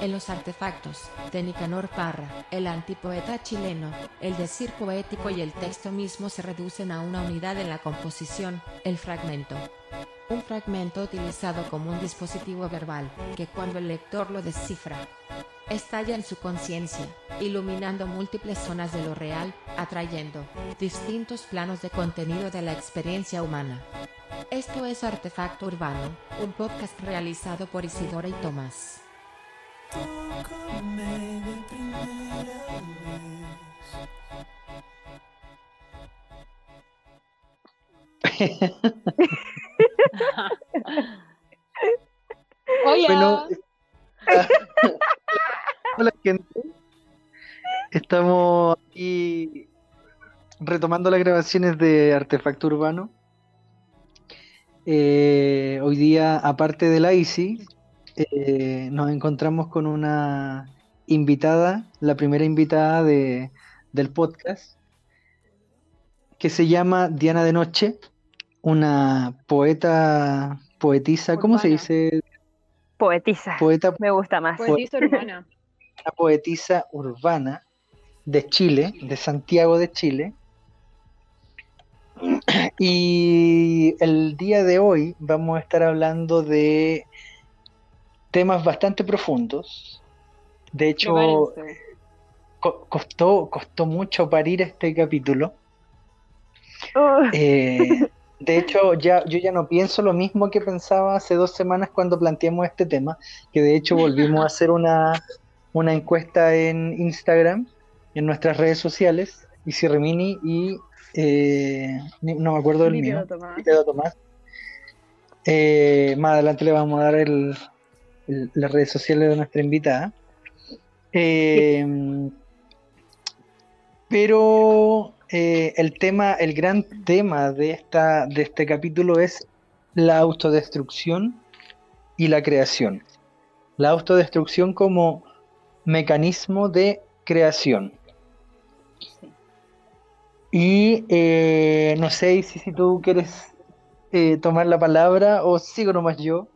En los artefactos, de Nicanor Parra, el antipoeta chileno, el decir poético y el texto mismo se reducen a una unidad en la composición, el fragmento. Un fragmento utilizado como un dispositivo verbal, que cuando el lector lo descifra, estalla en su conciencia, iluminando múltiples zonas de lo real, atrayendo distintos planos de contenido de la experiencia humana. Esto es Artefacto Urbano, un podcast realizado por Isidora y Tomás. Oye, Bueno, hola gente. Estamos aquí retomando las grabaciones de Artefacto Urbano. Eh, hoy día, aparte de la ICI, eh, nos encontramos con una invitada, la primera invitada de, del podcast, que se llama Diana de Noche, una poeta, poetisa, ¿cómo se dice? Poetisa. Poeta Me gusta más. poetisa urbana. una poetisa urbana de Chile, de Santiago de Chile. Y el día de hoy vamos a estar hablando de temas bastante profundos. De hecho, co- costó, costó mucho parir este capítulo. Uh, Eh, de hecho, ya, yo ya no pienso lo mismo que pensaba hace dos semanas cuando planteamos este tema, que de hecho volvimos a hacer una, una encuesta en Instagram, en nuestras redes sociales, Isi Remini y eh, no me acuerdo del mío, Tomás. Tomás. Eh, más adelante le vamos a dar el- las redes sociales de nuestra invitada. Eh, pero eh, el tema, el gran tema de, esta, de este capítulo es la autodestrucción y la creación. La autodestrucción como mecanismo de creación. Y eh, no sé si, si tú quieres tomar la palabra o sigo nomás yo,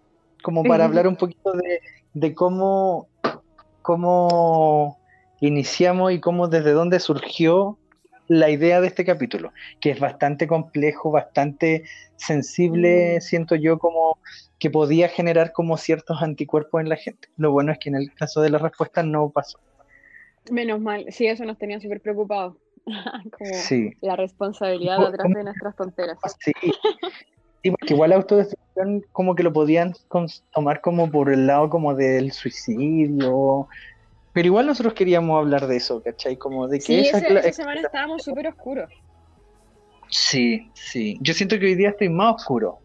como para hablar un poquito de, de cómo, cómo iniciamos y cómo desde dónde surgió la idea de este capítulo, que es bastante complejo, bastante sensible, Mm. siento yo como que podía generar como ciertos anticuerpos en la gente. Lo bueno es que en el caso de la respuesta no pasó. Menos mal, sí, eso nos tenía súper preocupados. Como Sí. la responsabilidad ¿Cómo- detrás de nuestras tonteras. Sí. Sí, porque igual la autodestrucción como que lo podían tomar como por el lado como del suicidio, pero igual nosotros queríamos hablar de eso, ¿cachai? Como de que Sí, esa, ese- cla- esa semana estábamos súper oscuros. Sí, sí. Yo siento que hoy día estoy más oscuro.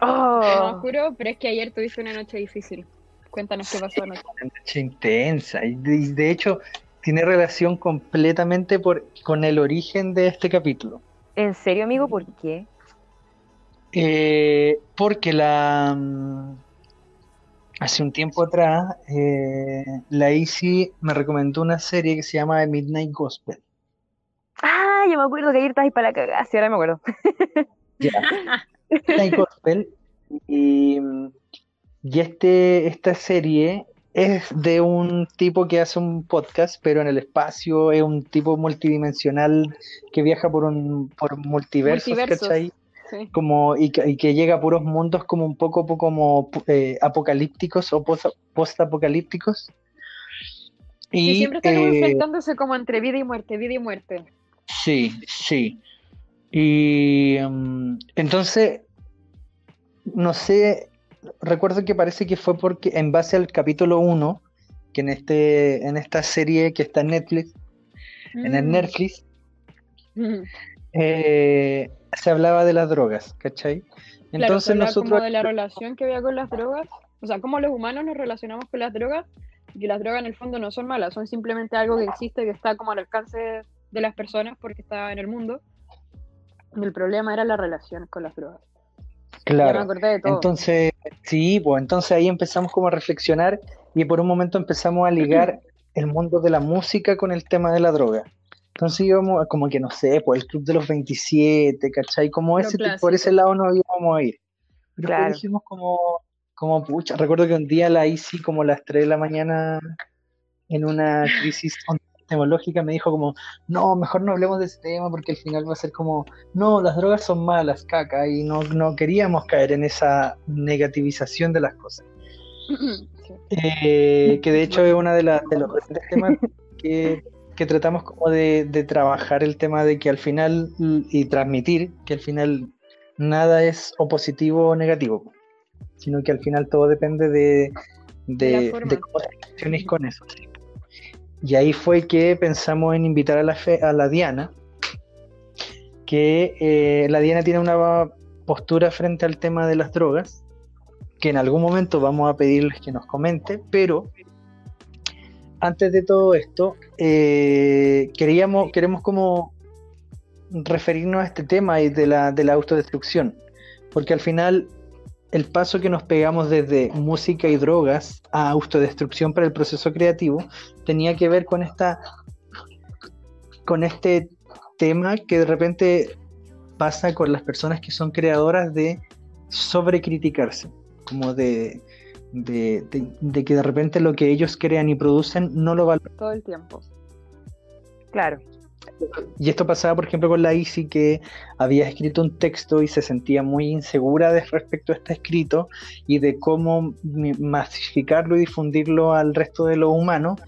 Oh, oscuro, pero es que ayer tuviste una noche difícil. Cuéntanos qué pasó anoche. Una noche intensa. Y de, y de hecho tiene relación completamente por, con el origen de este capítulo. ¿En serio, amigo? ¿Por qué? Eh, porque la mm, hace un tiempo atrás eh, la Isi me recomendó una serie que se llama The Midnight Gospel. Ah, yo me acuerdo que ayer estabas para la cagada. Sí, ahora me acuerdo. Ya. Midnight Gospel. Y, y este, esta serie es de un tipo que hace un podcast, pero en el espacio, es un tipo multidimensional que viaja por un por multiversos, Multiversos. ¿cachai? Sí. como y que, y que llega a puros mundos como un poco, poco como eh, apocalípticos o pos- post-apocalípticos. Y Y siempre está como eh, enfrentándose como entre vida y muerte, vida y muerte. sí, sí. Y mm, entonces, no sé, recuerdo que parece que fue porque en base al capítulo 1, que en este, en esta serie que está en Netflix, en el Mm. Netflix, Mm. Eh, se hablaba de las drogas, ¿cachai? Entonces nosotros como de la relación que había con las drogas, o sea, cómo los humanos nos relacionamos con las drogas, y las drogas en el fondo no son malas, son simplemente algo que existe, que está como al alcance de las personas porque está en el mundo. Y el problema era la relación con las drogas. Me Claro. acordé de todo. Entonces, sí, pues entonces ahí empezamos como a reflexionar y por un momento empezamos a ligar el mundo de la música con el tema de la droga. Entonces íbamos a como que no sé, pues el Club de los 27, ¿cachai? Como ese, por ese lado no íbamos a ir. Pero Claro. dijimos como, como pucha, recuerdo que un día la hice como a las 3 de la mañana en una crisis epistemológica me dijo como, no, mejor no hablemos de ese tema porque al final va a ser como, no, las drogas son malas, caca, y no, no queríamos caer en esa negativización de las cosas. Eh, que de hecho es uno de, las de los temas que, que tratamos como de, de, trabajar el tema de que al final y transmitir que al final nada es o positivo o negativo, sino que al final todo depende de, de, de cómo te con eso. Y ahí fue que pensamos en invitar a la, fe, a la Diana, que eh, la Diana tiene una postura frente al tema de las drogas, que en algún momento vamos a pedirles que nos comente, pero antes de todo esto, eh, queríamos, queremos como referirnos a este tema y de la, de la autodestrucción, porque al final el paso que nos pegamos desde música y drogas a autodestrucción para el proceso creativo tenía que ver con esta con este tema que de repente pasa con las personas que son creadoras de sobrecriticarse, como de, de, de, que de repente lo que ellos crean y producen no lo valoran. Todo el tiempo. Claro. Y esto pasaba, por ejemplo, con la Isi, que había escrito un texto y se sentía muy insegura de respecto a este escrito y de cómo masificarlo y difundirlo al resto de los humanos.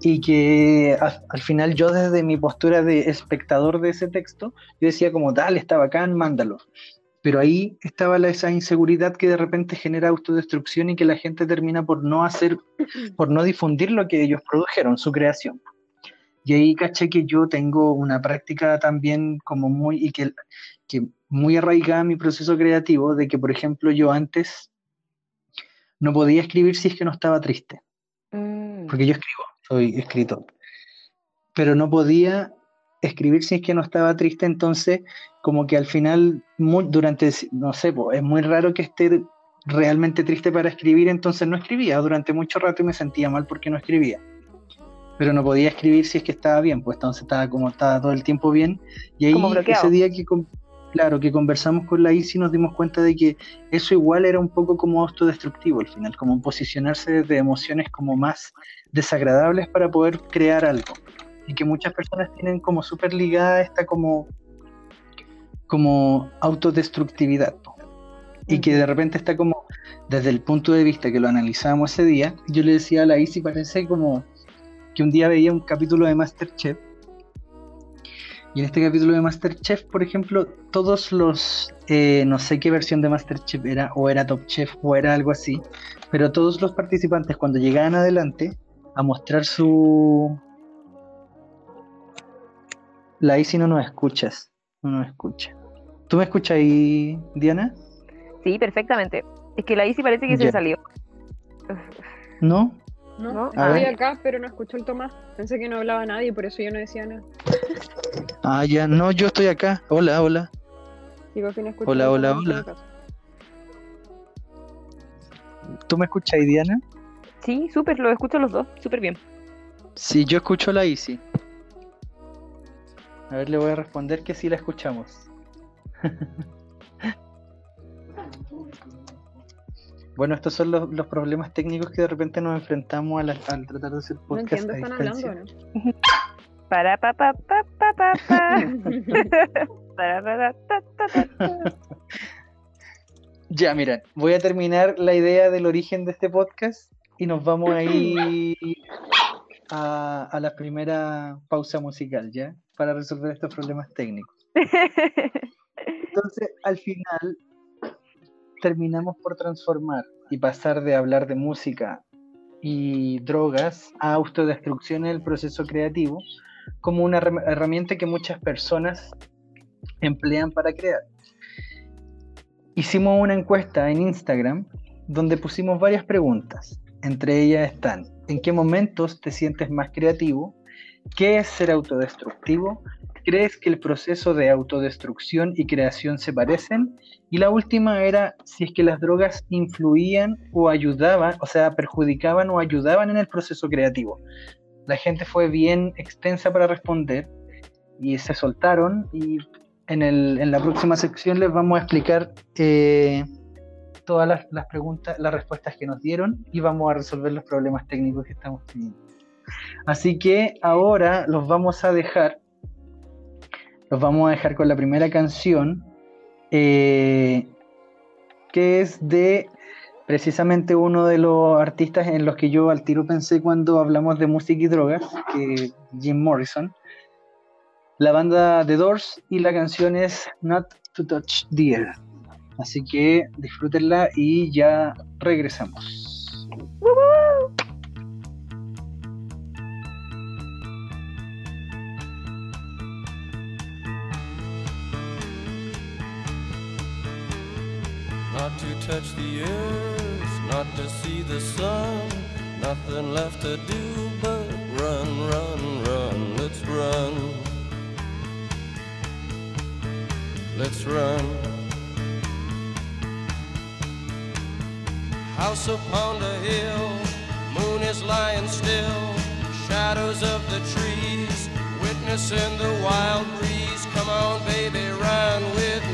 Y que al, final yo desde mi postura de espectador de ese texto, yo decía como, tal, está bacán, mándalo. Pero ahí estaba la, esa inseguridad que de repente genera autodestrucción y que la gente termina por no hacer, por no difundir lo que ellos produjeron, su creación. Y ahí caché que yo tengo una práctica también como muy, y que, que muy arraigada en mi proceso creativo, de que, por ejemplo, yo antes no podía escribir si es que no estaba triste. Mm. Porque yo escribo, soy escritor. Pero no podía escribir si es que no estaba triste, entonces como que al final, durante, no sé, es muy raro que esté realmente triste para escribir, entonces no escribía durante mucho rato y me sentía mal porque no escribía pero no podía escribir si es que estaba bien, pues entonces estaba como estaba todo el tiempo bien. Y ahí ese día que claro, que conversamos con la ICI nos dimos cuenta de que eso igual era un poco como autodestructivo al final, como posicionarse desde emociones como más desagradables para poder crear algo. Y que muchas personas tienen como súper ligada esta como, como autodestructividad. Y que de repente está como, desde el punto de vista que lo analizábamos ese día, yo le decía a la ICI, parece como que un día veía un capítulo de Masterchef. Y en este capítulo de Masterchef, por ejemplo, todos los, eh, no sé qué versión de Masterchef era, o era Top Chef, o era algo así, pero todos los participantes cuando llegaban adelante a mostrar su... La ahí si no nos escuchas, no nos escucha. ¿Tú me escuchas ahí, Diana? Sí, perfectamente. Es que la Isi parece que se salió. ¿No? No, estoy acá, pero no escucho el Tomás. Pensé que no hablaba nadie, por eso yo no decía nada. Ah, ya, no, yo estoy acá. Hola, hola. Sigo sin escuchar. Hola, hola, hola. ¿Tú me escuchas, Diana? Sí, súper, lo escucho los dos, súper bien. Sí, yo escucho la Easy. A ver, le voy a responder que sí la escuchamos. Bueno, estos son los, los, problemas técnicos que de repente nos enfrentamos al, al tratar de hacer podcast. No entiendo, están hablando, ¿no? Para pa pa pa pa pa Para pa. Ya, miren, voy a terminar la idea del origen de este podcast y nos vamos a ir a, la primera pausa musical, ¿ya? Para resolver estos problemas técnicos. Entonces, al final, terminamos por transformar y pasar de hablar de música y drogas a autodestrucción en el proceso creativo como una herramienta que muchas personas emplean para crear. Hicimos una encuesta en Instagram donde pusimos varias preguntas. Entre ellas están, ¿en qué momentos te sientes más creativo? ¿Qué es ser autodestructivo? ¿Crees que el proceso de autodestrucción y creación se parecen? Y la última era si es que las drogas influían o ayudaban, o sea, perjudicaban o ayudaban en el proceso creativo. La gente fue bien extensa para responder y se soltaron y en, el, en la próxima sección les vamos a explicar eh, todas las, preguntas, las respuestas que nos dieron y vamos a resolver los problemas técnicos que estamos teniendo. Así que ahora los vamos a dejar, los vamos a dejar con la primera canción, eh, que es de precisamente uno de los artistas en los que yo al tiro pensé cuando hablamos de música y drogas, que Jim Morrison. La banda The Doors y la canción es Not to Touch the Earth. Así que disfrútenla y ya regresamos. Not to touch the earth, not to see the sun. Nothing left to do but run, run, run. Let's run. Let's run. House upon the hill, moon is lying still. Shadows of the trees, witnessing the wild breeze. Come on, baby, run with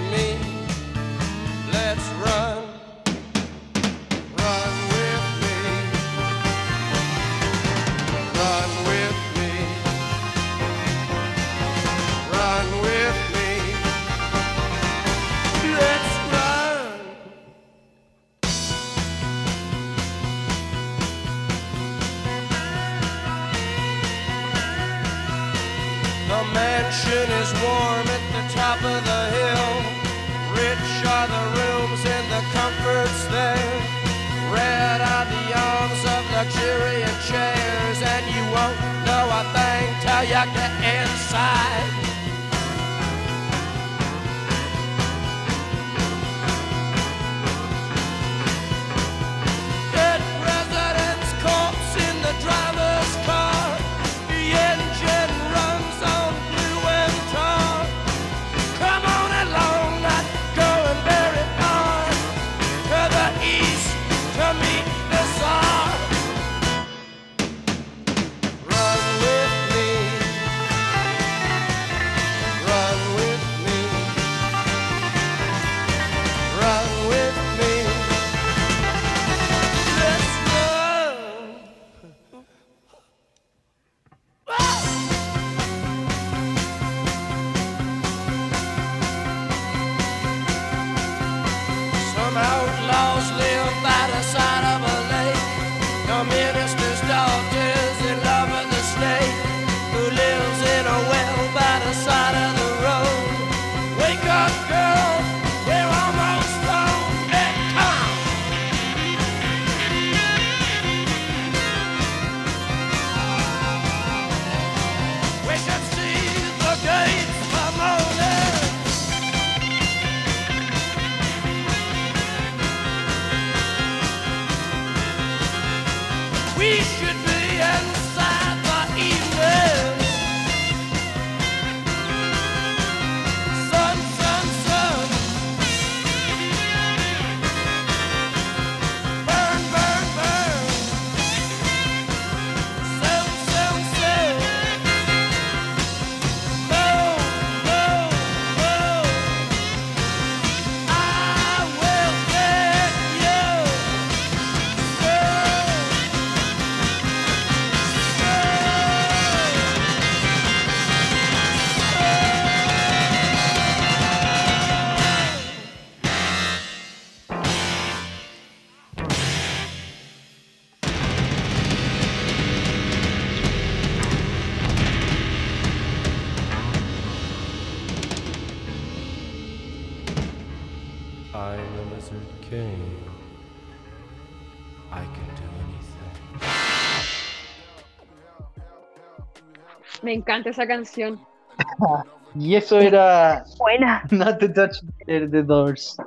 Me encanta esa canción. Y eso era Buena. Not to Touch the the Doors.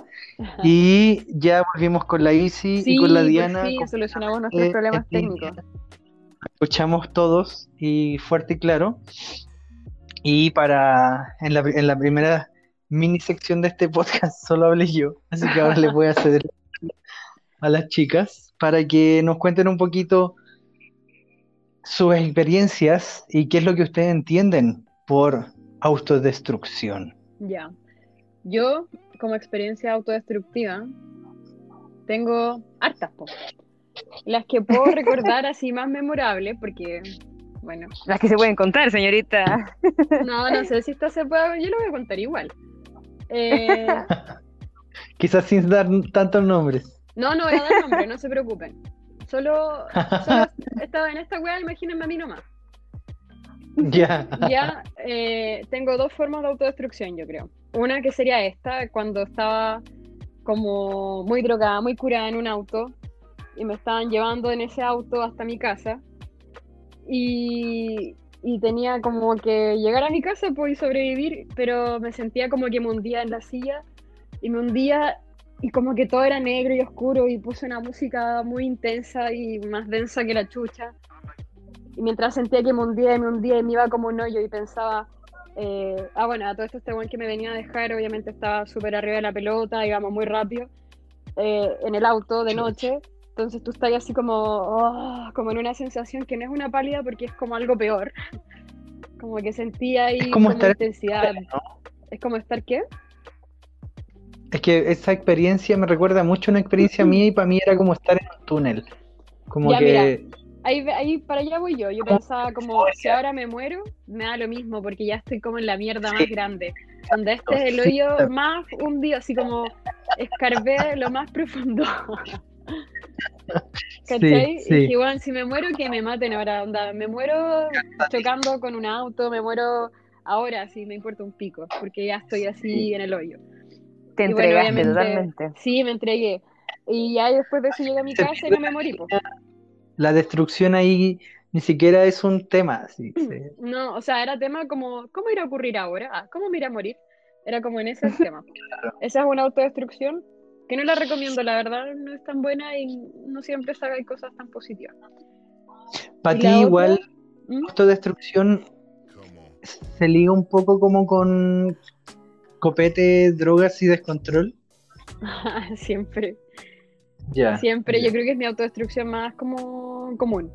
Y ya volvimos con la Easy y con la por Diana. fin con- solucionamos nuestros eh, problemas técnicos. escuchamos todos y fuerte y claro. Y para en la, en la primera mini sección de este podcast solo hablé yo, así que ahora les voy a ceder a las chicas para que nos cuenten un poquito sus experiencias y qué es lo que ustedes entienden por autodestrucción. Ya. Yo, como experiencia autodestructiva, tengo hartas, po. Las que puedo recordar así más memorables, porque, bueno, Las que se pueden contar, señorita. no, no sé si esta se puede, yo lo voy a contar igual. Eh, Quizás sin dar tantos nombres. no, no voy a dar nombre, no se preocupen. Solo, solo esta, en esta wea imagínense a mí nomás. Ya. Ya eh, tengo dos formas de autodestrucción, yo creo. Una que sería esta, cuando estaba como muy drogada, muy curada en un auto y me estaban llevando en ese auto hasta mi casa y, y tenía como que llegar a mi casa pues, y sobrevivir, pero me sentía como que me hundía en la silla y me hundía y como que todo era negro y oscuro y puse una música muy intensa y más densa que la chucha. Y mientras sentía que me hundía y me hundía y me iba como un hoyo y pensaba, eh, ah bueno, a todo esto este buen que me venía a dejar obviamente estaba súper arriba de la pelota, íbamos muy rápido, eh, en el auto de noche. Entonces tú estás así como, oh, como en una sensación que no es una pálida porque es como algo peor. Como que sentía ahí Es como estar en intensidad. ¿no? Es como estar qué? Es que esa experiencia me recuerda mucho a una experiencia mía y para mí era como estar en un túnel. Como Ya, que Ahí, ahí para allá voy yo. Yo pensaba como, si ahora me muero, me da lo mismo, porque ya estoy como en la mierda más grande. Donde este es el hoyo más hundido, así como escarbé lo más profundo. ¿Cachai? Sí, sí. Y dije, bueno, si me muero, que me maten ahora. Onda, me muero chocando con un auto, me muero ahora, sí, me importa un pico, porque ya estoy así en el hoyo. Te bueno, entregaste obviamente- totalmente. Sí, me entregué. Y ya después de eso llegué a mi casa y no me morí, po. la destrucción ahí ni siquiera es un tema. así, sí. No, o sea, era tema como, ¿cómo irá a ocurrir ahora? Ah, ¿cómo me irá a morir? Era como en ese tema. Esa es una autodestrucción que no la recomiendo, la verdad, no es tan buena y no siempre saca cosas tan positivas. Para ¿Y ti igual ¿Mm? autodestrucción se liga un poco como con copete, drogas y descontrol. siempre, Ya. siempre. ya. Yo creo que es mi autodestrucción más como común.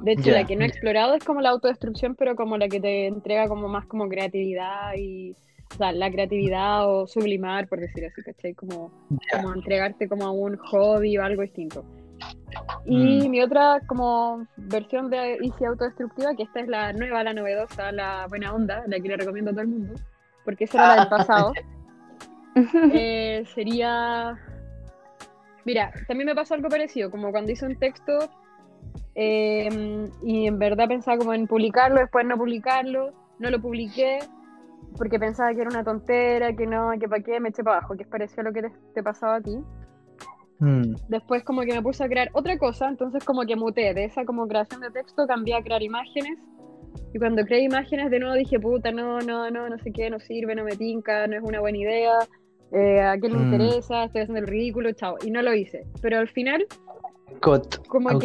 De hecho, Ya, la que no he explorado es como la autodestrucción, pero como la que te entrega como más como creatividad y, o sea, la creatividad o sublimar, por decir así, ¿cachai? Como como entregarte como a un hobby o algo distinto. Y Mm. mi otra como versión de Easy Autodestructiva, que esta es la nueva, la novedosa, la buena onda, la que le recomiendo a todo el mundo, porque esa era la del pasado, eh, sería... Mira, también me pasó algo parecido, como cuando hice un texto eh, y en verdad pensaba como en publicarlo, después no publicarlo, no lo publiqué porque pensaba que era una tontera, que no, que para qué, me eché para abajo, que es parecido a lo que te, te pasaba a ti. Mm, Después como que me puse a crear otra cosa, entonces como que muté de esa como creación de texto, cambié a crear imágenes. Y cuando creé imágenes de nuevo dije, puta, no, no, no, no sé qué, no sirve, no me tinca, no es una buena idea, eh, a quién le Mm. interesa, estoy haciendo el ridículo, chao. Y no lo hice. Pero al final, Cot, como auto-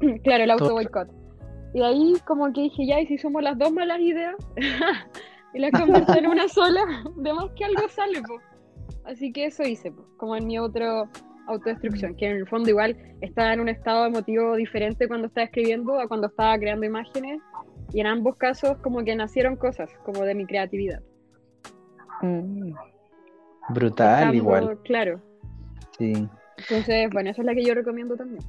que, claro, el auto boicot. Y ahí como que dije, ya, y si somos las dos malas ideas, y las convertí en una sola, de más que algo sale, pues. Así que eso hice, pues, como en mi otro autodestrucción, que en el fondo igual estaba en un estado emotivo diferente cuando estaba escribiendo a cuando estaba creando imágenes, y en ambos casos como que nacieron cosas, como de mi creatividad. Mm. brutal igual. Claro. Sí. Entonces, bueno, esa es la que yo recomiendo también.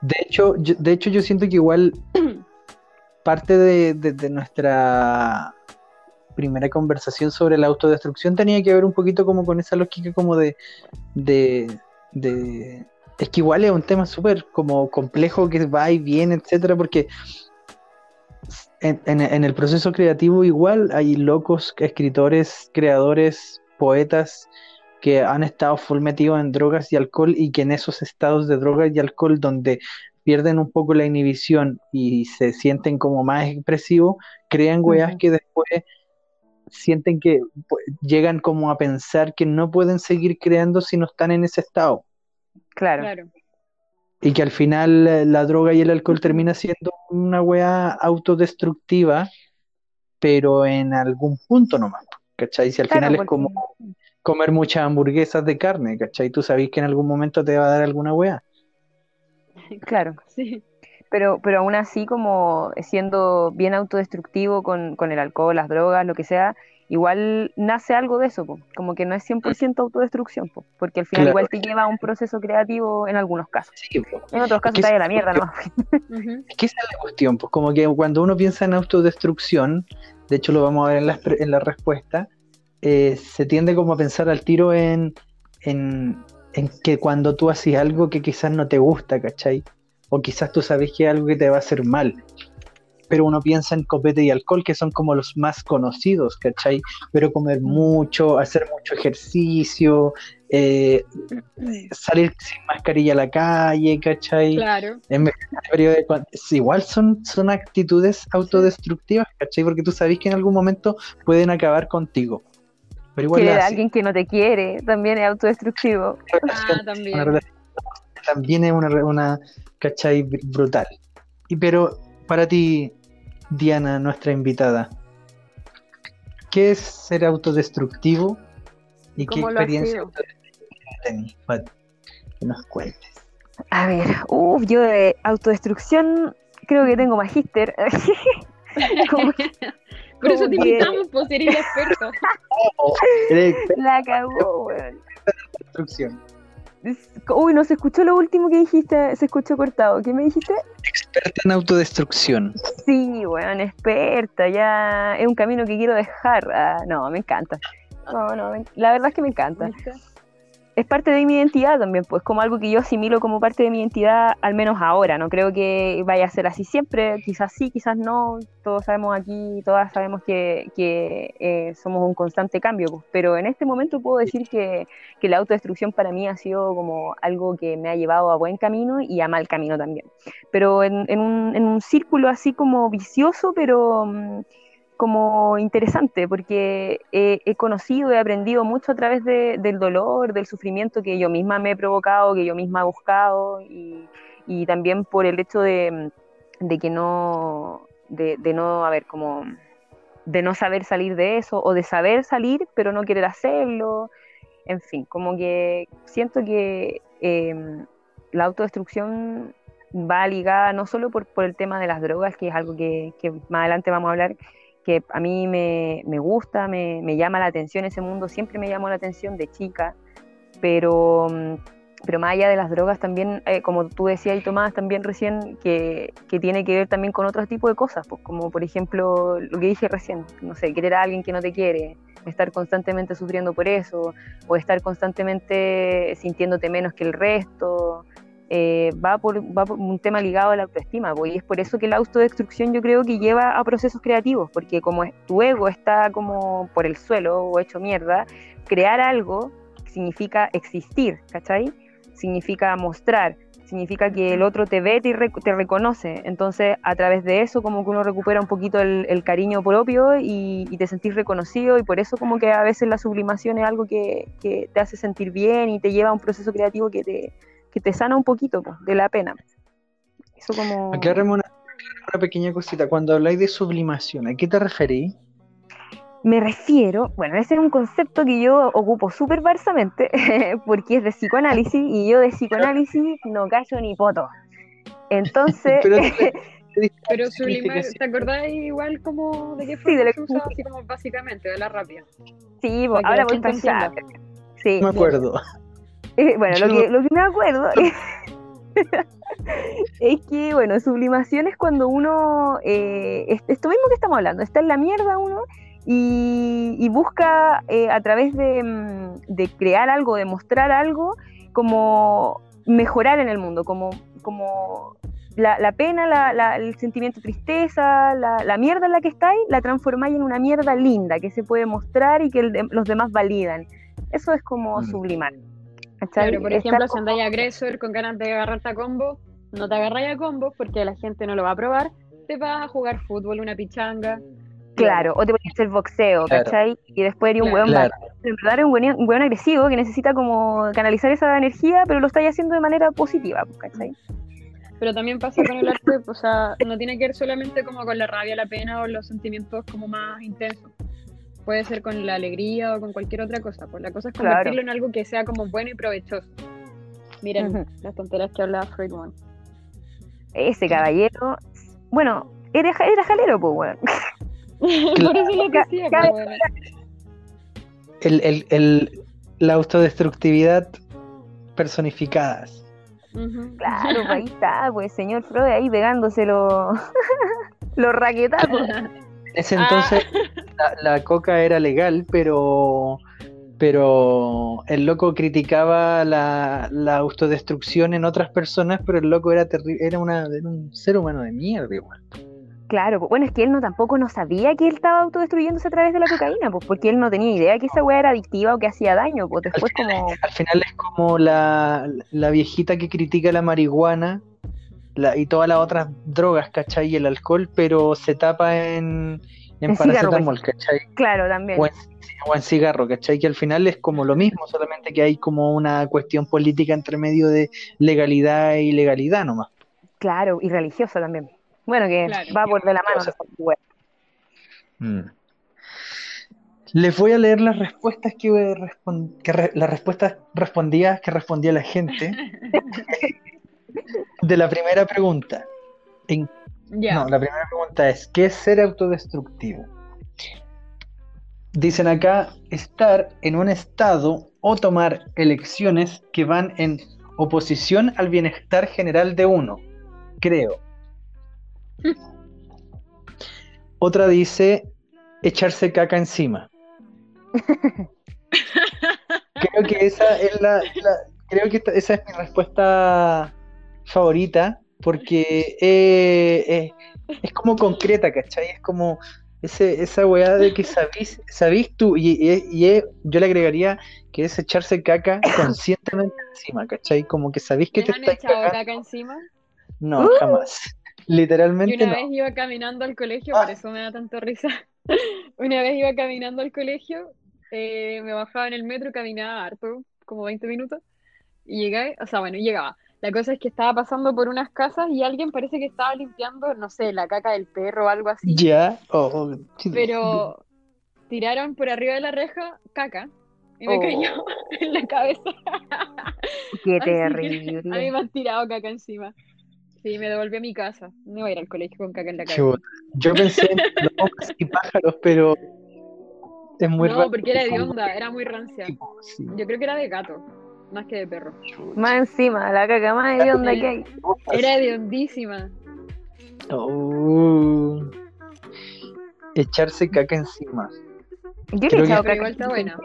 De hecho, yo, de hecho yo siento que igual parte de, de- de nuestra primera conversación sobre la autodestrucción tenía que ver un poquito como con esa lógica como de, de, de- es que igual es un tema súper como complejo que va y viene, etcétera, porque en, en- en el proceso creativo igual hay locos, escritores, creadores, poetas que han estado full metidos en drogas y alcohol y que en esos estados de drogas y alcohol donde pierden un poco la inhibición y se sienten como más expresivos, crean weas que después sienten que pu- llegan como a pensar que no pueden seguir creando si no están en ese estado Claro. Claro. Y que al final eh, la droga y el alcohol termina siendo una wea autodestructiva, pero en algún punto nomás, ¿cachai? Si al Claro, final es porque- como comer muchas hamburguesas de carne, ¿cachai? Tú sabes que en algún momento te va a dar alguna wea. Claro. Sí. Pero, pero aún así, como siendo bien autodestructivo con, con el alcohol, las drogas, lo que sea, igual nace algo de eso, po, como que no es 100% autodestrucción, po, porque al final Claro. igual te lleva a un proceso creativo en algunos casos. Sí. En otros casos que te es- da la mierda, ¿no? Es que esa es la cuestión, pues como que cuando uno piensa en autodestrucción, de hecho lo vamos a ver en la, en la respuesta, eh, se tiende como a pensar al tiro en, en, en que cuando tú haces algo que quizás no te gusta, ¿cachai? O quizás tú sabes que es algo que te va a hacer mal. Pero uno piensa en copete y alcohol, que son como los más conocidos, ¿cachai? Pero comer mucho, hacer mucho ejercicio, eh, salir sin mascarilla a la calle, ¿cachai? Claro. En periodo de igual son, son actitudes autodestructivas, ¿cachai? Porque tú sabes que en algún momento pueden acabar contigo. Pero igual Querer a alguien que no te quiere también es autodestructivo. Ah, Una también. relación también es una, una ¿cachai? Br- brutal. Y pero para ti, Diana, nuestra invitada, ¿qué es ser autodestructivo? ¿Y qué ¿Cómo lo has experiencia tenés? Que nos cuentes. A ver, uff, yo de autodestrucción creo que tengo magíster. Como que Por eso te invitamos, pues eres la experta. Eres experta la cagó, weón. Uy, no se escuchó lo último que dijiste, se escuchó cortado. ¿Qué me dijiste? Experta en autodestrucción. Sí, weón, experta, ya es un camino que quiero dejar. Ah, no, me encanta. No, no, me- la verdad es que me encanta. Es parte de mi identidad también, pues como algo que yo asimilo como parte de mi identidad, al menos ahora. No creo que vaya a ser así siempre, quizás sí, quizás no. Todos sabemos aquí, todas sabemos que, que eh, somos un constante cambio, pues. pero en este momento puedo decir que, que la autodestrucción para mí ha sido como algo que me ha llevado a buen camino y a mal camino también. Pero en, en un, en un círculo así como vicioso, pero mm, como interesante, porque he, he conocido, he aprendido mucho a través de- del dolor, del sufrimiento que yo misma me he provocado, que yo misma he buscado, y, y también por el hecho de, de que no, de, de no, a ver, como de no saber salir de eso, o de saber salir, pero no querer hacerlo, en fin, como que siento que eh, la autodestrucción va ligada no solo por, por el tema de las drogas, que es algo que, que más adelante vamos a hablar, que a mí me, me gusta, me, me llama la atención ese mundo, siempre me llamó la atención de chica, pero, mm, pero más allá de las drogas también, eh, como tú decías y Tomás también recién, que, que tiene que ver también con otro tipo de cosas, pues como por ejemplo lo que dije recién, no sé, querer a alguien que no te quiere, estar constantemente sufriendo por eso, o estar constantemente sintiéndote menos que el resto, eh, va, por, va por un tema ligado a la autoestima, pues, y es por eso que la autodestrucción yo creo que lleva a procesos creativos, porque como tu ego está como por el suelo o hecho mierda, crear algo significa existir, ¿cachai? Significa mostrar, significa que el otro te ve, te, rec- te reconoce, entonces a través de eso como que uno recupera un poquito el, el cariño propio y, y te sentís reconocido y por eso como que a veces la sublimación es algo que, que te hace sentir bien y te lleva a un proceso creativo que te, que te sana un poquito pues, de la pena. Eso como... Aclaremos una, una pequeña cosita. Cuando habláis de sublimación, ¿a qué te referís? Me refiero, bueno, ese es un concepto que yo ocupo súper barsamente porque es de psicoanálisis y yo de psicoanálisis no callo ni poto. Entonces, Pero, Pero sublimar, ¿te acordás igual como de qué Sí, forma de lo se usa así como básicamente, de la rápida? sí, ahora voy allá. Sí, no me acuerdo. Eh, bueno, lo que, lo que me acuerdo es que, bueno, sublimación es cuando uno, eh, es- esto mismo que estamos hablando, está en la mierda uno y, y busca eh, a través de, mm, de crear algo, de mostrar algo, como mejorar en el mundo, como, como la, la pena, la- la- el sentimiento de tristeza, la, mierda en la que estáis, la transformáis en una mierda linda que se puede mostrar y que el los demás validan. Eso es como Mm. sublimar. ¿Cachai? Claro, por ejemplo, si andáis agresor con ganas de agarrarte a combo, no te agarráis a combo porque la gente no lo va a probar, te vas a jugar fútbol, una pichanga. Claro, o te pones a hacer boxeo, Claro. ¿cachai? Y después eres un Claro. weón. En verdad eres un weón, un weón agresivo que necesita como canalizar esa energía, pero lo estáis haciendo de manera positiva, pues, ¿cachai? Pero también pasa con el arte, o sea, no tiene que ver solamente como con la rabia, la pena o los sentimientos como más intensos. Puede ser con la alegría o con cualquier otra cosa. Pues la cosa es Claro. convertirlo en algo que sea como bueno y provechoso. Miren las tonterías que hablaba Freud, weón. Ese caballero, bueno, era, era jalero, pues, weón. Por eso lo cabe- pues, el, el- el- la autodestructividad personificada. Ujú. Claro, pues ahí está, pues señor Freud ahí pegándose los, los raquetazos. Ese entonces la, la coca era legal, pero pero el loco criticaba la, la autodestrucción en otras personas, pero el loco era terri- era una era un ser humano de mierda igual. Claro, pues bueno, es que él no tampoco no sabía que él estaba autodestruyéndose a través de la cocaína, pues porque él no tenía idea que esa weá era adictiva o que hacía daño, pues después como... Al final es como la, la viejita que critica la marihuana la- y todas las otras drogas, ¿cachai? Y el alcohol, pero se tapa en, en En cigarro, paracetamol, ¿cachai? Claro, también. O en, o en cigarro, ¿cachai? Que al final es como lo mismo, solamente que hay como una cuestión política entre medio de legalidad e ilegalidad nomás. Claro, y religiosa también. Bueno, que Claro. va por de la mano. Weá. Mm. Les voy a leer las respuestas que, que re- las respuestas respondidas que respondía la gente de la primera pregunta. En-. No, la primera pregunta es, ¿qué es ser autodestructivo? Dicen acá, estar en un estado o tomar elecciones que van en oposición al bienestar general de uno, creo. Otra dice, echarse caca encima. Creo que esa es la, la- creo que esta- esa es mi respuesta favorita porque eh, eh, es como concreta, ¿cachai? Es como ese, esa weá de que sabís, sabís tú, y, y- yo le agregaría que es echarse caca conscientemente encima, ¿cachai? Como que sabís que ¿Les te han echado cagando. caca encima? No, jamás. Yo Literalmente una no. vez iba caminando al colegio, Ah. por eso me da tanto risa. Una vez iba caminando al colegio, eh, me bajaba en el metro, caminaba harto, como 20 minutos, y llegué, o sea, bueno, llegaba. La cosa es que estaba pasando por unas casas y alguien parece que estaba limpiando, no sé, la caca del perro o algo así, Ya, oh, oh, pero tiraron por arriba de la reja caca y me Oh. cayó en la cabeza. Qué que a mí terrible. me han tirado caca encima. Sí, me devolví a mi casa. No iba a ir al colegio con caca en la cabeza. Yo pensé en palomas y pájaros, pero es muy No, raro. porque era de onda, era muy rancia. Sí. Yo creo que era de gato, más que de perro. Más encima, la caca más de onda que hay. Era de hondísima. Oh. Echarse caca encima. Yo le he echado caca. igual está buena.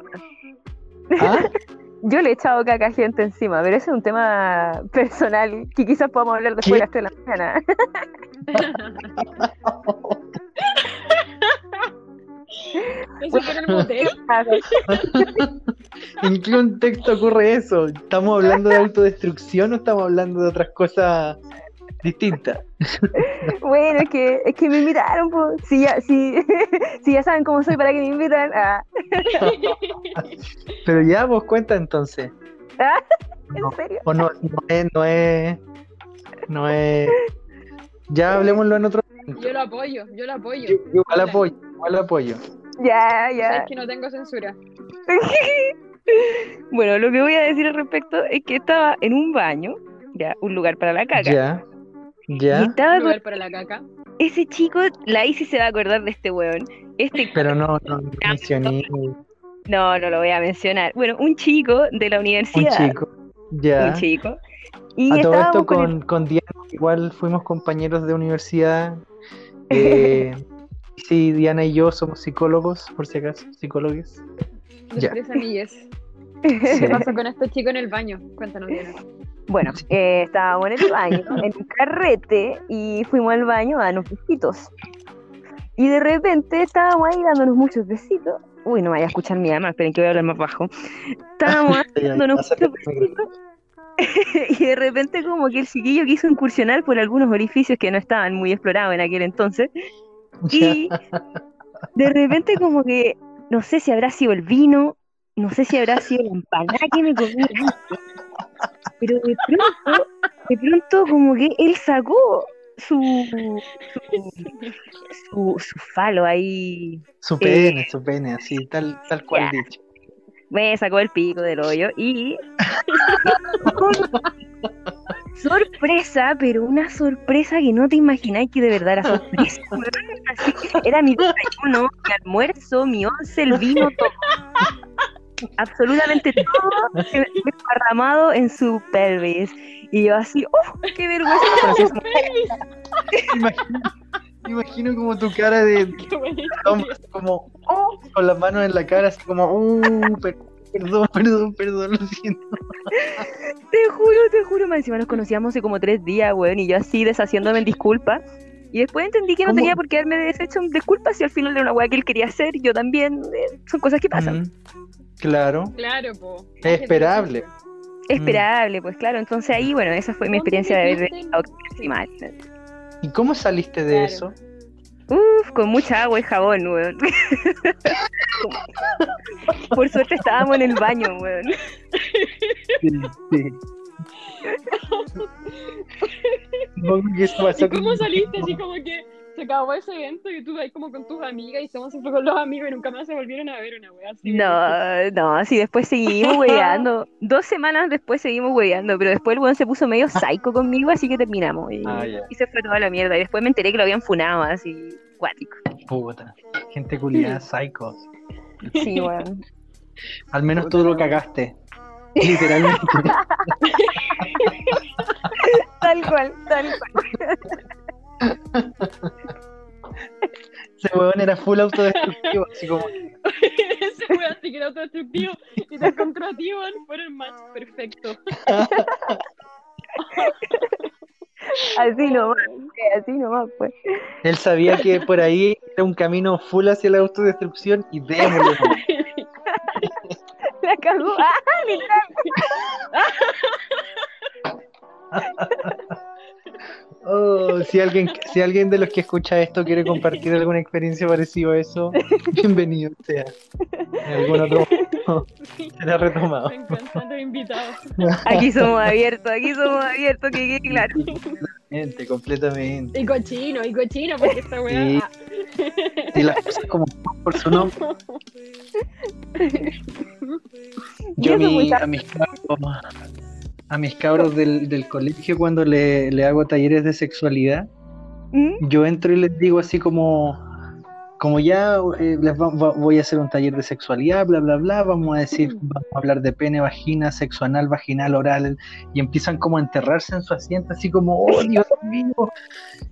¿Ah? Yo le he echado caca a gente encima, pero ese es un tema personal que quizás podamos hablar después de las 3 de la mañana. Fue en el motel. ¿En qué contexto ocurre eso? ¿Estamos hablando de autodestrucción o estamos hablando de otras cosas distintas? Bueno, es que, es que me invitaron, pues. Si ya, si, si ya saben cómo soy, ¿para que me invitan? Ah, Pero ya vos cuenta entonces. ah, No, ¿En serio? o no, no es, no es, no es. Ya hablemoslo en otro momento. Yo lo apoyo, yo lo apoyo. Yo, yo igual Habla. apoyo, igual apoyo. Ya, ya. Sabes que no tengo censura. Bueno, lo que voy a decir al respecto es que estaba en un baño, ya, un lugar para la caca. Ya, Y ya, estaba Un con lugar para la caca. ese chico, la Isi se va a acordar de este weón. Este, pero no, no mencioné no, no lo voy a mencionar. Bueno, un chico de la un universidad. chico. Ya. Un chico. Y A todo estábamos esto con el- con, con Diana, igual fuimos compañeros de universidad. Eh, sí, Diana y yo somos psicólogos, por si acaso, psicólogos. De Ya. tres amigues. Sí. ¿Qué pasó con este chico en el baño? Cuéntanos, Diana. Bueno, eh, estábamos en el baño, en un carrete, y fuimos al baño a darnos besitos. Y de repente estábamos ahí dándonos muchos besitos. Uy, no me vaya a escuchar mi alma, esperen que voy a hablar más bajo. Estábamos ahí dándonos muchos besitos. Y de repente como que el chiquillo quiso incursionar por algunos orificios que no estaban muy explorados en aquel entonces. Y de repente como que, no sé si habrá sido el vino, no sé si habrá sido la empanada que me comí antes, pero de pronto, de pronto como que él sacó su, su, su, su falo ahí, Su pene, su pene, así, tal, tal cual Ya. dicho. me sacó el pico del hoyo y sorpresa, pero una sorpresa que no te imagináis que de verdad era sorpresa. Así, era mi desayuno, mi almuerzo, mi once, el vino, todo. absolutamente todo desparramado en su pelvis. Y yo así, ¡oh, qué vergüenza! Imagino, imagino como tu cara de como, oh, con las manos en la cara, así como, uh, perdón, perdón, perdón, lo siento. Te juro, te juro, más encima nos conocíamos hace como tres días, weón, y yo así deshaciéndome en disculpas. Y después entendí que no ¿Cómo? tenía por qué haberme deshecho en disculpas y al final era una weá que él quería hacer, yo también, eh, son cosas que pasan. Mm, claro, Claro, po. es esperable. Esperable, pues claro, entonces ahí, bueno, esa fue mi ¿Dónde experiencia de haber mal. ¿Y cómo saliste de Claro. eso? Uf, con mucha agua y jabón, weón. Por suerte estábamos en el baño, weón. Sí, sí. ¿Y cómo saliste? Así como que acabó ese evento y tú ahí como con tus amigas y se fue con los amigos y nunca más se volvieron a ver una wea así. No, no, sí, después seguimos hueveando. Dos semanas después seguimos hueveando, pero después el weón se puso medio psycho conmigo, así que terminamos. Y, Ah, y se fue toda la mierda. Y después me enteré que lo habían funado, así, cuático. Puta, gente culiada, psychos. Sí, weón. Al menos tú lo cagaste. Literalmente. Tal cual, tal cual. Ese weón era full autodestructivo, así como, Ese fue así que era autodestructivo y te encontró a ti, weón, fue el match perfecto. Así nomás, así nomás, pues. él sabía que por ahí era un camino full hacia la autodestrucción y démosle. La cagó. ¡Ah, literal! Oh, si alguien, si alguien de los que escucha esto quiere compartir alguna experiencia parecida a eso, bienvenido sea. En algún otro momento será retomado. Me encantan los invitados. Aquí somos abiertos, aquí somos abiertos, que quede claro. Completamente, completamente. Y cochino, y cochino, porque esta weá. Sí. ah, Y las cosas como por su nombre. Yo Y mi- a mis a mis cabros del, del colegio cuando le, le hago talleres de sexualidad, ¿Mm? yo entro y les digo así como, como ya eh, les va- va- voy a hacer un taller de sexualidad, bla, bla, bla, vamos a decir, vamos a hablar de pene, vagina, sexo anal, vaginal, oral, y empiezan como a enterrarse en su asiento, así como, oh Dios mío.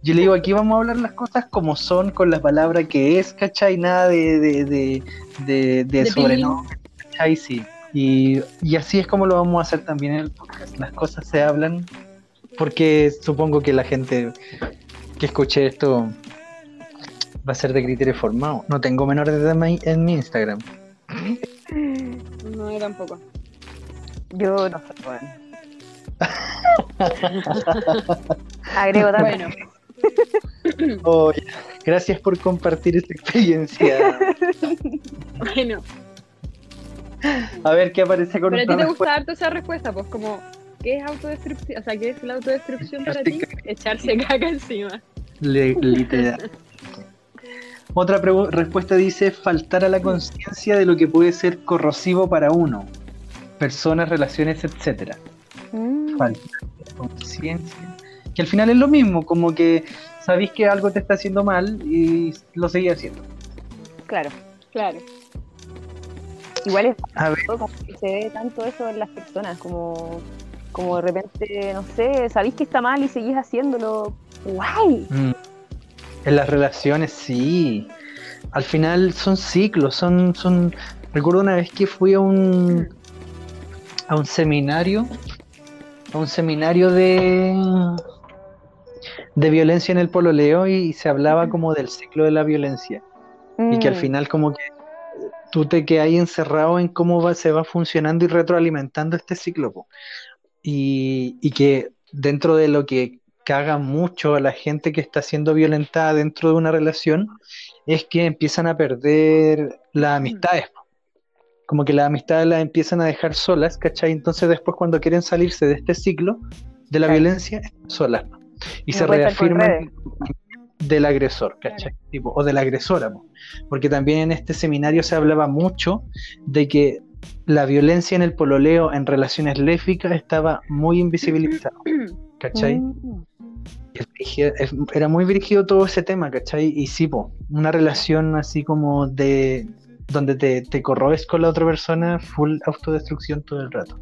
Yo le digo, aquí vamos a hablar las cosas como son, con la palabra que es, ¿cachai? Nada de, de, de, de, de De sobrenombre, ¿cachai? Sí. Y, y así es como lo vamos a hacer también en el podcast. Las cosas se hablan, porque supongo que la gente que escuche esto va a ser de criterio formado. No tengo menores de edad en mi- Instagram. No, yo tampoco. Yo no sé, weón. Agrego también. Bueno, gracias por compartir esta experiencia. bueno. A ver qué aparece con Pero a ti te respuesta. gusta harto esa respuesta, pues como, ¿qué es autodestrucción? O sea, ¿qué es la autodestrucción para ti? Echarse caca encima. Le- literal. Otra respuesta dice faltar a la conciencia de lo que puede ser corrosivo para uno, personas, relaciones, etcétera. Mm. Falta de conciencia. Que al final es lo mismo, como que sabéis que algo te está haciendo mal y lo seguís haciendo. Claro. Claro. Igual es A ver, como que se ve tanto eso en las personas, como, como de repente, no sé, sabéis que está mal y seguís haciéndolo. ¡Guay! mm, en las relaciones sí. Al final son ciclos, son, son. Recuerdo una vez que fui a un a un seminario, a un seminario de de violencia en el pololeo y se hablaba como del ciclo de la violencia. y que al Mm, final como que tú te quedas ahí encerrado en cómo va, se va funcionando y retroalimentando este ciclo. po. Y, y que dentro de lo que caga mucho a la gente que está siendo violentada dentro de una relación es que empiezan a perder las amistades. po. Como que las amistades las empiezan a dejar solas, ¿cachai? Entonces después cuando quieren salirse de este ciclo de la Claro. violencia, están solas. po. Y se reafirman del agresor, ¿cachai? Tipo, o de la agresora, po. porque también en este seminario se hablaba mucho de que la violencia en el pololeo en relaciones léficas estaba muy invisibilizada, ¿cachai? mm, es- Era muy dirigido todo ese tema, ¿cachai? Y sí, po, una relación así como de, donde te, te corroes con la otra persona, full autodestrucción todo el rato.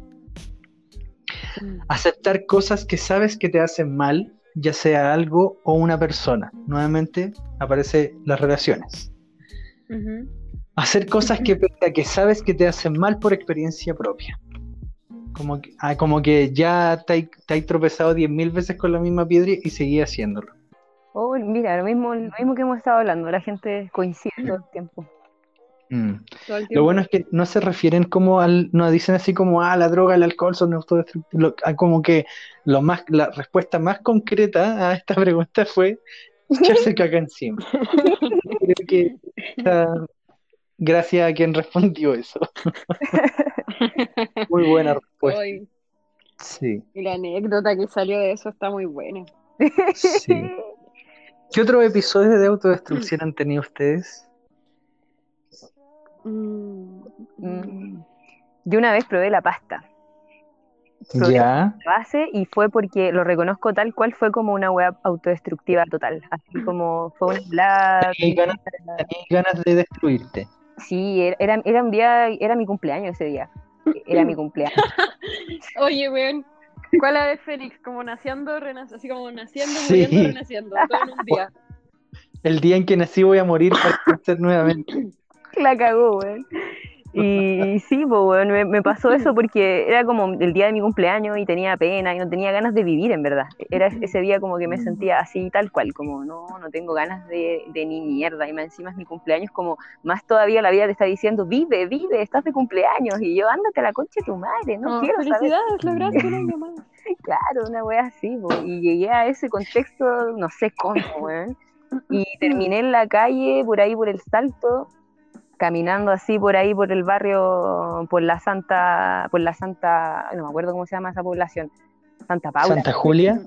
Aceptar cosas que sabes que te hacen mal, ya sea algo o una persona. Nuevamente aparece las relaciones. Hacer cosas que, que sabes que te hacen mal por experiencia propia. Como que, ah, como que ya te hay, te hay tropezado 10.000 veces con la misma piedra y seguí haciéndolo. Oh, mira, lo mismo, lo mismo que hemos estado hablando, la gente coincide todo el tiempo. Mm. Lo bueno es que no se refieren como al, no dicen así como, ah, la droga, el alcohol son autodestructivos. Ah, Como que lo más, la respuesta más concreta a esta pregunta fue echarse caca encima. Creo que ah, gracias a quien respondió eso. Muy buena respuesta. Sí, y la anécdota que salió de eso está muy buena. sí. ¿Qué otros episodios de autodestrucción han tenido ustedes? Mm. Mm. Yo una vez probé la pasta Probé Ya. base y fue porque lo reconozco tal cual fue como una web autodestructiva total. Así como fue una helada. Tenía ganas, ganas de destruirte. Sí, era, era, era un día, era mi cumpleaños ese día. Era mi cumpleaños. Oye, weón, ¿cuál la de Félix? Como naciendo, renaciendo, así como naciendo, Sí. muriendo, renaciendo, todo en un día. El día en que nací voy a morir para nacer nuevamente. La cagó, weón. Y sí, pues, me, me pasó eso porque era como el día de mi cumpleaños y tenía pena y no tenía ganas de vivir, en verdad. Era ese día como que me sentía así, tal cual, como no, no tengo ganas de, de ni mierda. Y más encima es mi cumpleaños, como más todavía la vida te está diciendo, vive, vive, estás de cumpleaños. Y yo, ándate a la concha de tu madre, no Como, quiero saber. Felicidades, lograste un año más. Claro, una wea así, po. y llegué a ese contexto, no sé cómo, weón. Y terminé en la calle, por ahí por el salto, caminando así por ahí por el barrio, por la Santa, por la Santa, no me acuerdo cómo se llama esa población, Santa Paula. Santa Julia.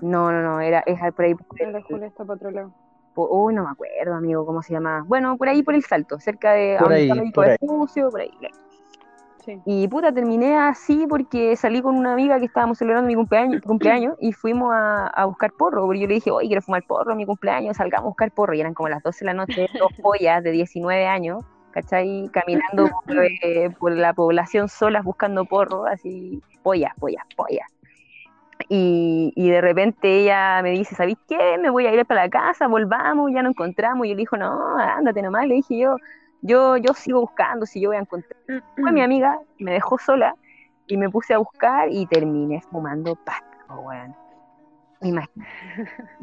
No, no, no, era, es por ahí, por el- Julia está para otro lado. por- uy, no me acuerdo, amigo, cómo se llama. Bueno, por ahí por el salto, cerca de Por ahí, está Médico por ahí. Vespucio, por ahí. Sí. Y puta, terminé así porque salí con una amiga que estábamos celebrando mi cumpleaños, cumpleaños y fuimos a, a buscar porro. Porque yo le dije, oye, quiero fumar porro mi cumpleaños, salgamos a buscar porro. Y eran como las 12 de la noche, dos pollas de 19 años, ¿cachai? Caminando por, eh, por la población solas buscando porro, así, pollas, pollas, pollas. Y, y de repente ella me dice, ¿sabéis qué? Me voy a ir para la casa, volvamos, ya nos encontramos. Y yo le dije, no, ándate nomás. Le dije yo, yo, yo sigo buscando, si yo voy a encontrar fue mi amiga, me dejó sola y me puse a buscar y terminé fumando pasta, po,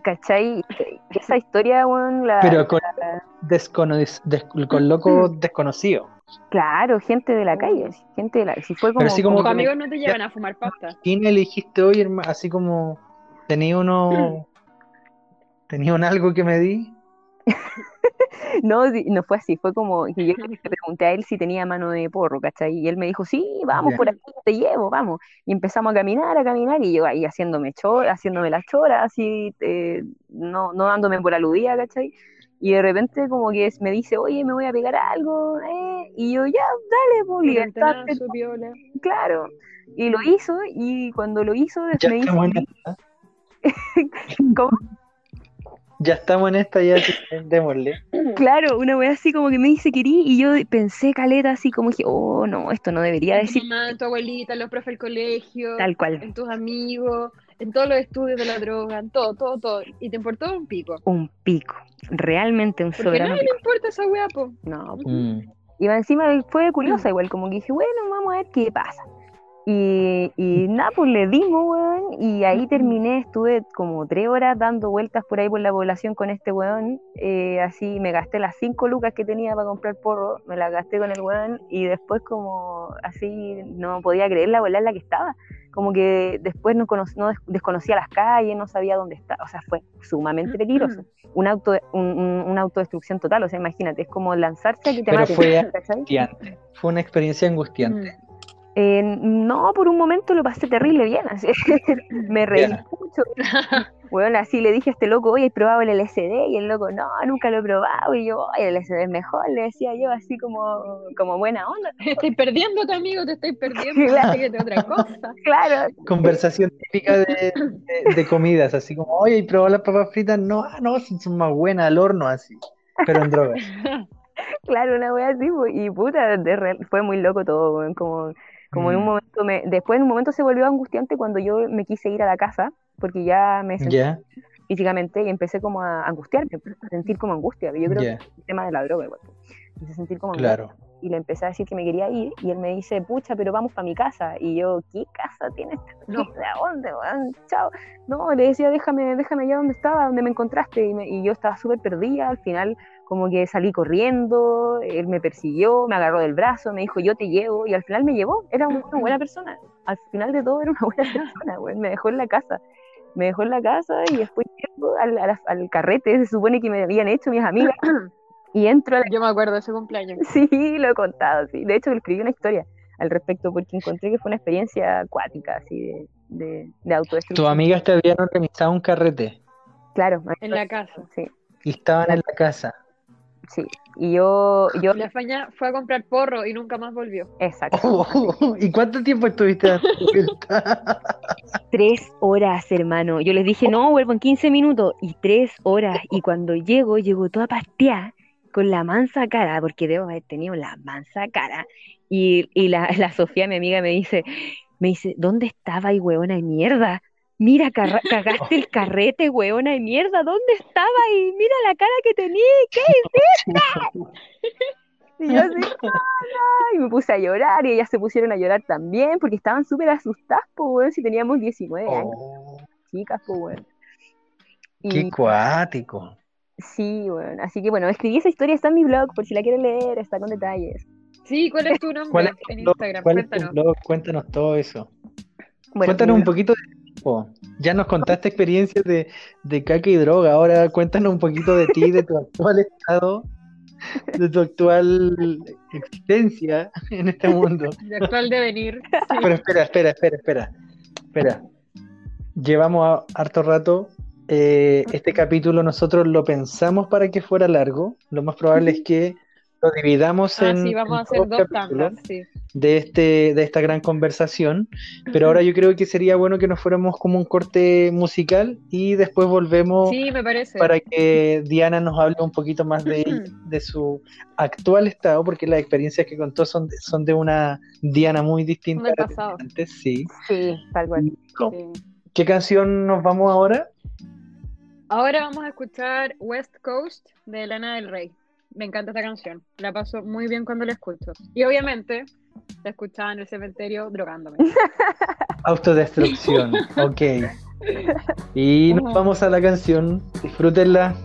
¿Cachai? Esa historia, weón, la, Pero con, descono- des- con loco desconocido. claro, gente de la calle, gente de la si fue como, Pero así como amigos no te llevan a fumar pasta. ¿Quién le dijiste hoy, hermano? Así como tenía uno. Tenía un algo que me di. No, no fue así, fue como que yo le pregunté a él si tenía mano de porro, ¿cachai? Y él me dijo, sí, vamos por aquí, te llevo, vamos. Y empezamos a caminar, a caminar, y yo ahí haciéndome chora, haciéndome la chora, así, eh, no, no dándome por aludida, ¿cachai? Y de repente como que me dice, oye, me voy a pegar algo, eh, y yo, ya, dale, pues, libertad, claro. Y lo hizo, y cuando lo hizo, Ya me dice. ¿cómo? Ya estamos en esta, ya démosle. Claro, una wea así como que me dice querí y yo pensé caleta así como dije, oh no, esto no debería En tu decir mamá, en tu abuelita, en los profes del colegio, tal cual. en tus amigos, en todos los estudios de la droga, en todo, todo, todo. Y te importó un pico. Un pico, realmente un Porque soberano pico. le importa esa weá, po. No, po. Mm. y va encima fue curiosa igual, como que dije, bueno, vamos a ver qué pasa. Y, y nada, pues le dimos, weón, y ahí terminé, estuve como tres horas dando vueltas por ahí por la población con este weón, eh, así me gasté las cinco lucas que tenía para comprar porro, me las gasté con el weón, y después como así no podía creer la bola en la que estaba, como que después no, cono- no des- desconocía las calles, no sabía dónde estaba, o sea, fue sumamente peligroso, un auto, un- un- una autodestrucción total, o sea, imagínate, es como lanzarse a que te Pero maten, fue. Angustiante. Fue una experiencia angustiante. Eh, no, por un momento lo pasé terrible bien, así. me reí mucho. Bueno, así le dije a este loco, oye, ¿has probado el LSD? Y el loco, no, nunca lo he probado. Y yo, oye, el LSD es mejor, le decía yo, así como, como buena onda. Te estoy perdiendo, amigo, te estoy perdiendo. Claro. Otra cosa. Claro, Conversación típica de, de- de comidas, así como, oye, ¿y probó las papas fritas? No, ah, no, son más buenas al horno, así. Pero en droga. Claro, una wea así, po, y puta, de fue muy loco todo, weón, como, en un Mm. momento, me, después en un momento se volvió angustiante cuando yo me quise ir a la casa, porque ya me sentí físicamente y empecé como a angustiarme, a sentir como angustia, yo creo que es el tema de la droga igual, empecé a sentir como angustia, claro. y le empecé a decir que me quería ir, y él me dice, pucha, pero vamos para mi casa, y yo, ¿qué casa tienes? No. ¿De dónde, weón? Chao. No, le decía, déjame, déjame allá donde estaba, donde me encontraste. Y, me- y yo estaba súper perdida. Al final, como que salí corriendo, él me persiguió, me agarró del brazo, me dijo, yo te llevo. Y al final me llevó. Era una buena persona. Al final de todo, era una buena persona, güey. Me dejó en la casa. Me dejó en la casa y después llego al, al- al carrete, se supone que me habían hecho mis amigas. Y entro a la Yo me acuerdo de ese cumpleaños. Sí, lo he contado, sí. De hecho, escribí una historia al respecto porque encontré que fue una experiencia acuática, así, de, de, de Tus amigas te habían organizado un carrete Claro, En la casa. sí, y estaban en la casa. Sí. Y yo, yo, La Faña fue a comprar porro y nunca más volvió. exacto. ¿Y cuánto tiempo estuviste? Tres horas, hermano. Yo les dije, no, vuelvo en 15 minutos. Y tres horas. Y cuando llego, llego toda pasteada, con la mansa cara, porque debo haber tenido la mansa cara. Y, y la, la Sofía, mi amiga, me dice, me dice, ¿dónde estaba y huevona de mierda? Mira, cagaste el carrete, huevona de mierda. ¿Dónde estaba? Y mira la cara que tenía. ¿Qué hiciste? Y yo así, y me puse a llorar y ellas se pusieron a llorar también porque estaban súper asustadas, pues, weón, si teníamos 19 años, Oh, chicas, pues, weón. qué cuático. sí, weón, así que bueno, escribí esa historia, está en mi blog, por si la quieren leer, está con detalles. Sí, ¿cuál es tu nombre ¿Cuál es en tu blog? Instagram? ¿Cuál es tu Cuéntanos. blog? Cuéntanos todo eso. Bueno, Cuéntanos mi un poquito de Ya nos contaste experiencias de, de caca y droga. Ahora cuéntanos un poquito de ti, de tu actual estado, de tu actual existencia en este mundo. De actual devenir. Sí. Pero espera, espera, espera, espera. Espera. Llevamos a- harto rato. eh, este capítulo nosotros lo pensamos para que fuera largo. Lo más probable es que lo dividamos Ah, en, sí, vamos en a hacer dos dos capítulos tandas, sí. de, este, de esta gran conversación. Pero ahora yo creo que sería bueno que nos fuéramos como un corte musical y después volvemos Sí, me parece. para que Diana nos hable un poquito más de, de su actual estado, porque las experiencias que contó son, de- son de una Diana muy distinta Del pasado. antes, sí. Sí, tal cual. Sí. ¿Qué canción nos vamos ahora? Ahora vamos a escuchar West Coast de Lana del Rey. Me encanta esta canción. La paso muy bien cuando la escucho. Y obviamente la escuchaba en el cementerio drogándome. Autodestrucción, ok. Y nos vamos a la canción, disfrútenla.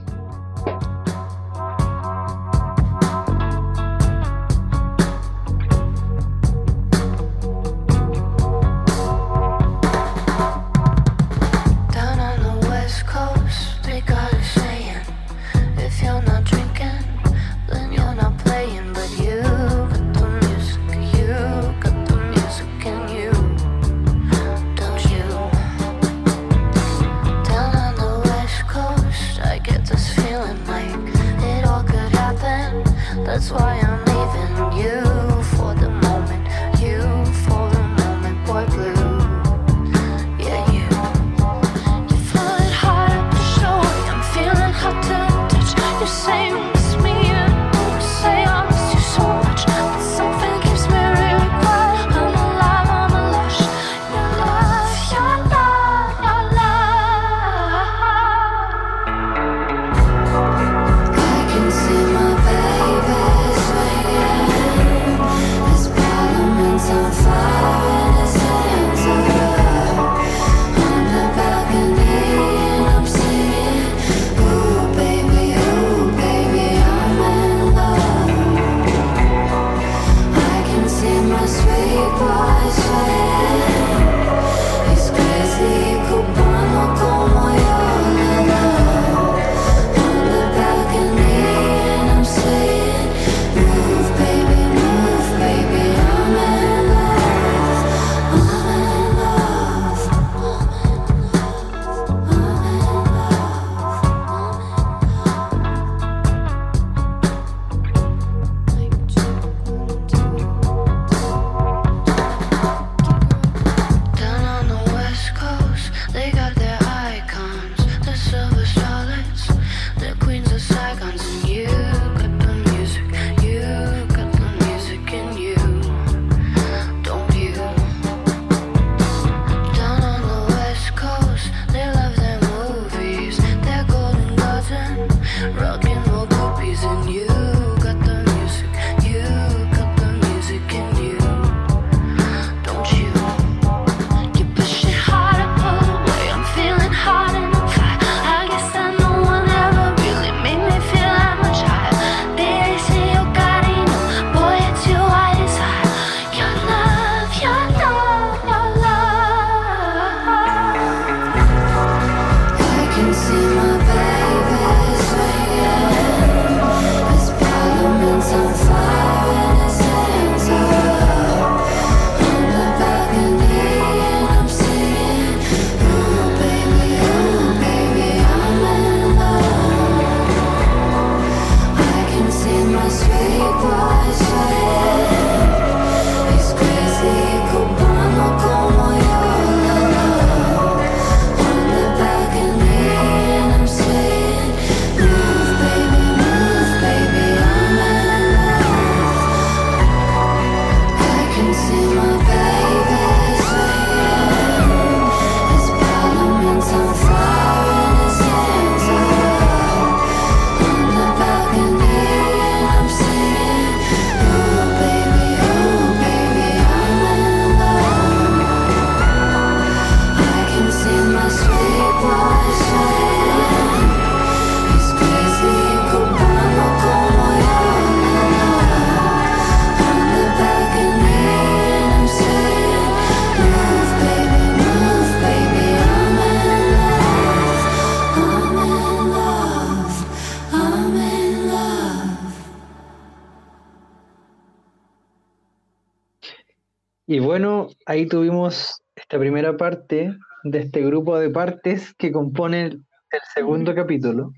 Ahí tuvimos esta primera parte de este grupo de partes que compone el, el segundo capítulo.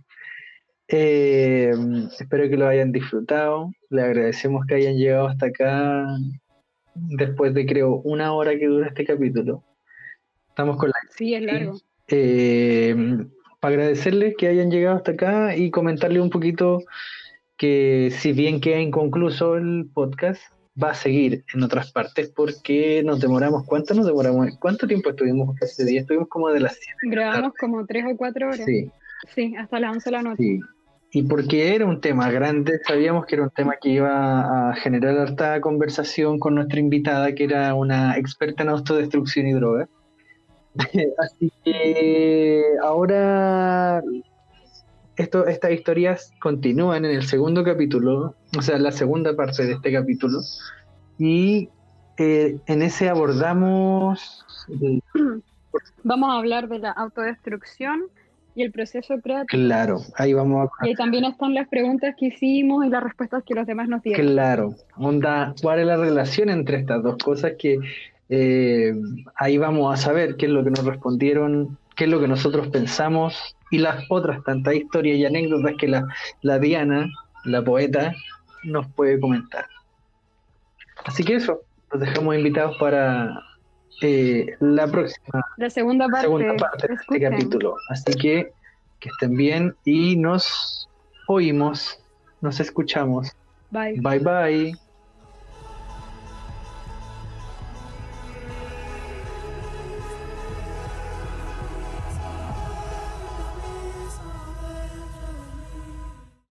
Eh, espero que lo hayan disfrutado. Le agradecemos que hayan llegado hasta acá después de creo una hora que dura este capítulo. Estamos con la Sí, es largo. eh, para agradecerles que hayan llegado hasta acá y comentarles un poquito que si bien queda inconcluso el podcast, va a seguir en otras partes porque nos demoramos, ¿cuánto nos demoramos? ¿Cuánto tiempo estuvimos ese día? Estuvimos como de las 7. Grabamos como tres o cuatro horas. Sí, Sí, hasta las 11 de la noche. sí. Y porque era un tema grande, sabíamos que era un tema que iba a generar harta conversación con nuestra invitada, que era una experta en autodestrucción y drogas. Así que ahora esto, estas historias continúan en el segundo capítulo, o sea, la segunda parte de este capítulo, y eh, en ese abordamos eh, Vamos a hablar de la autodestrucción y el proceso creativo. Claro, ahí vamos a... Y ahí también están las preguntas que hicimos y las respuestas que los demás nos dieron. Claro, onda, ¿cuál es la relación entre estas dos cosas? Que eh, ahí vamos a saber qué es lo que nos respondieron, qué es lo que nosotros pensamos y las otras tantas historias y anécdotas que la, la Diana, la poeta, nos puede comentar. Así que eso, los dejamos invitados para eh, la próxima La segunda parte. segunda parte de este capítulo. Así que que estén bien y nos oímos, nos escuchamos. Bye. Bye bye.